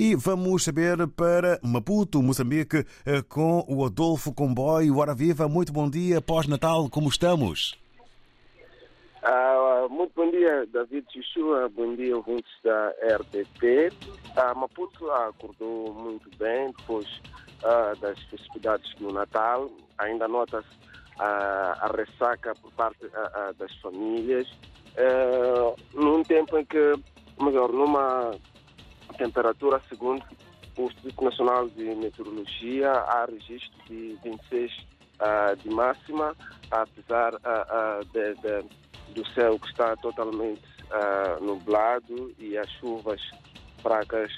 E vamos saber para Maputo, Moçambique, com o Adolfo Comboio. Hora viva, muito bom dia, pós-Natal, como estamos? Uh, muito bom dia, David Chuchua. Bom dia, ouvintes da RDP. Uh, Maputo acordou muito bem depois uh, das festividades do Natal. Ainda nota-se a ressaca por parte das famílias. num tempo em que, melhor, numa temperatura, segundo o Instituto Nacional de Meteorologia, há registro de 26 de máxima, apesar de, de do céu que está totalmente uh, nublado e as chuvas fracas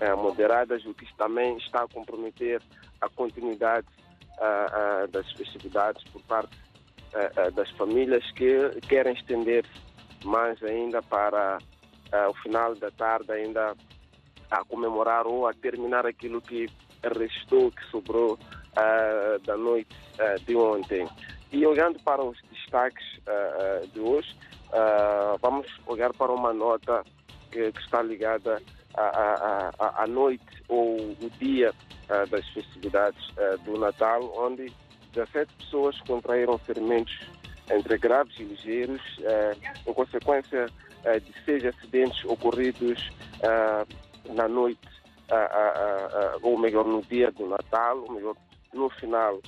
uh, moderadas, o que também está a comprometer a continuidade uh, das festividades por parte das famílias que querem estender-se mais ainda para o final da tarde ainda a comemorar ou a terminar aquilo que restou, que sobrou da noite de ontem. E olhando para os destaques uh, de hoje, uh, vamos olhar para uma nota que, que está ligada à, à, à, noite ou o dia uh, das festividades do Natal, onde 17 pessoas contraíram ferimentos entre graves e ligeiros, em consequência de seis acidentes ocorridos na noite, ou melhor, no dia do Natal, ou melhor, no final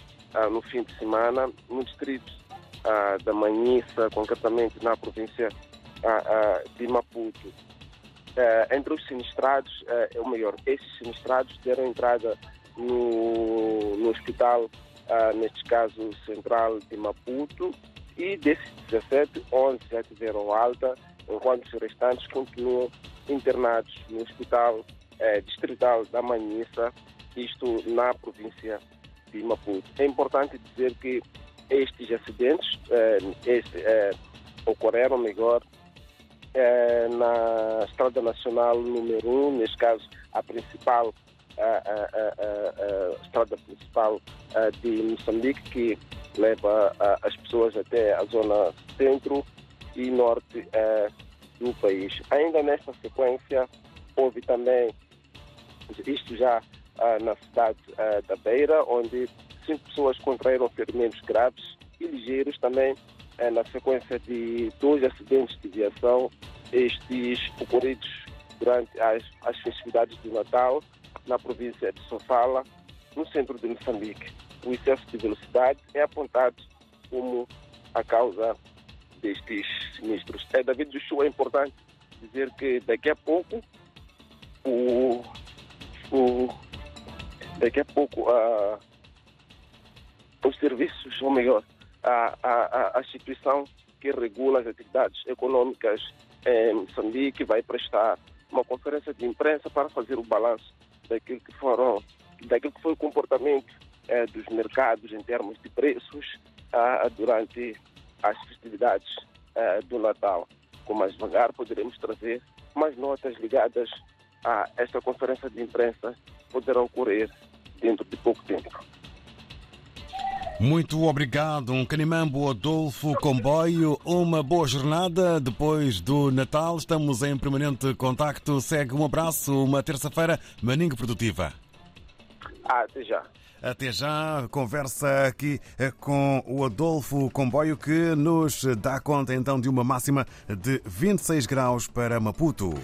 no fim de semana no distrito da Manhissa, concretamente na província de Maputo. entre os sinistrados, ou melhor, esses sinistrados deram entrada no, no hospital, neste caso central de Maputo, e desses 17, 11 já tiveram alta, enquanto os restantes continuam internados no hospital distrital da Manhissa, isto na província de Maputo. É importante dizer que estes acidentes eh, este, eh, ocorreram, melhor, eh, na Estrada Nacional número 1, neste caso a principal a, a, a, estrada principal de Moçambique, que leva as pessoas até a zona centro e norte do país. Ainda nesta sequência, houve também, isto já na cidade da Beira, onde cinco pessoas contraíram ferimentos graves e ligeiros também na sequência de dois acidentes de viação, estes ocorridos durante as, as festividades de Natal na província de Sofala, no centro de Moçambique. O excesso de velocidade é apontado como a causa destes sinistros. É, David Joshua, é importante dizer que daqui a pouco o, o daqui a pouco a, os serviços, ou melhor, a, a, a instituição que regula as atividades econômicas em Moçambique vai prestar uma conferência de imprensa para fazer o balanço daquilo que foram, daquilo que foi o comportamento eh, dos mercados em termos de preços ah, durante as festividades eh, do Natal. Com mais devagar poderemos trazer mais notas ligadas a esta conferência de imprensa poderá ocorrer dentro de pouco tempo. Muito obrigado, um Canimambo Adolfo Comboio. Uma boa jornada depois do Natal. Estamos em permanente contacto. Segue um abraço, uma terça-feira maninga produtiva. Ah, até já. Até já, conversa aqui eh, com o Adolfo Comboio que nos dá conta então de uma máxima de 26 graus para Maputo.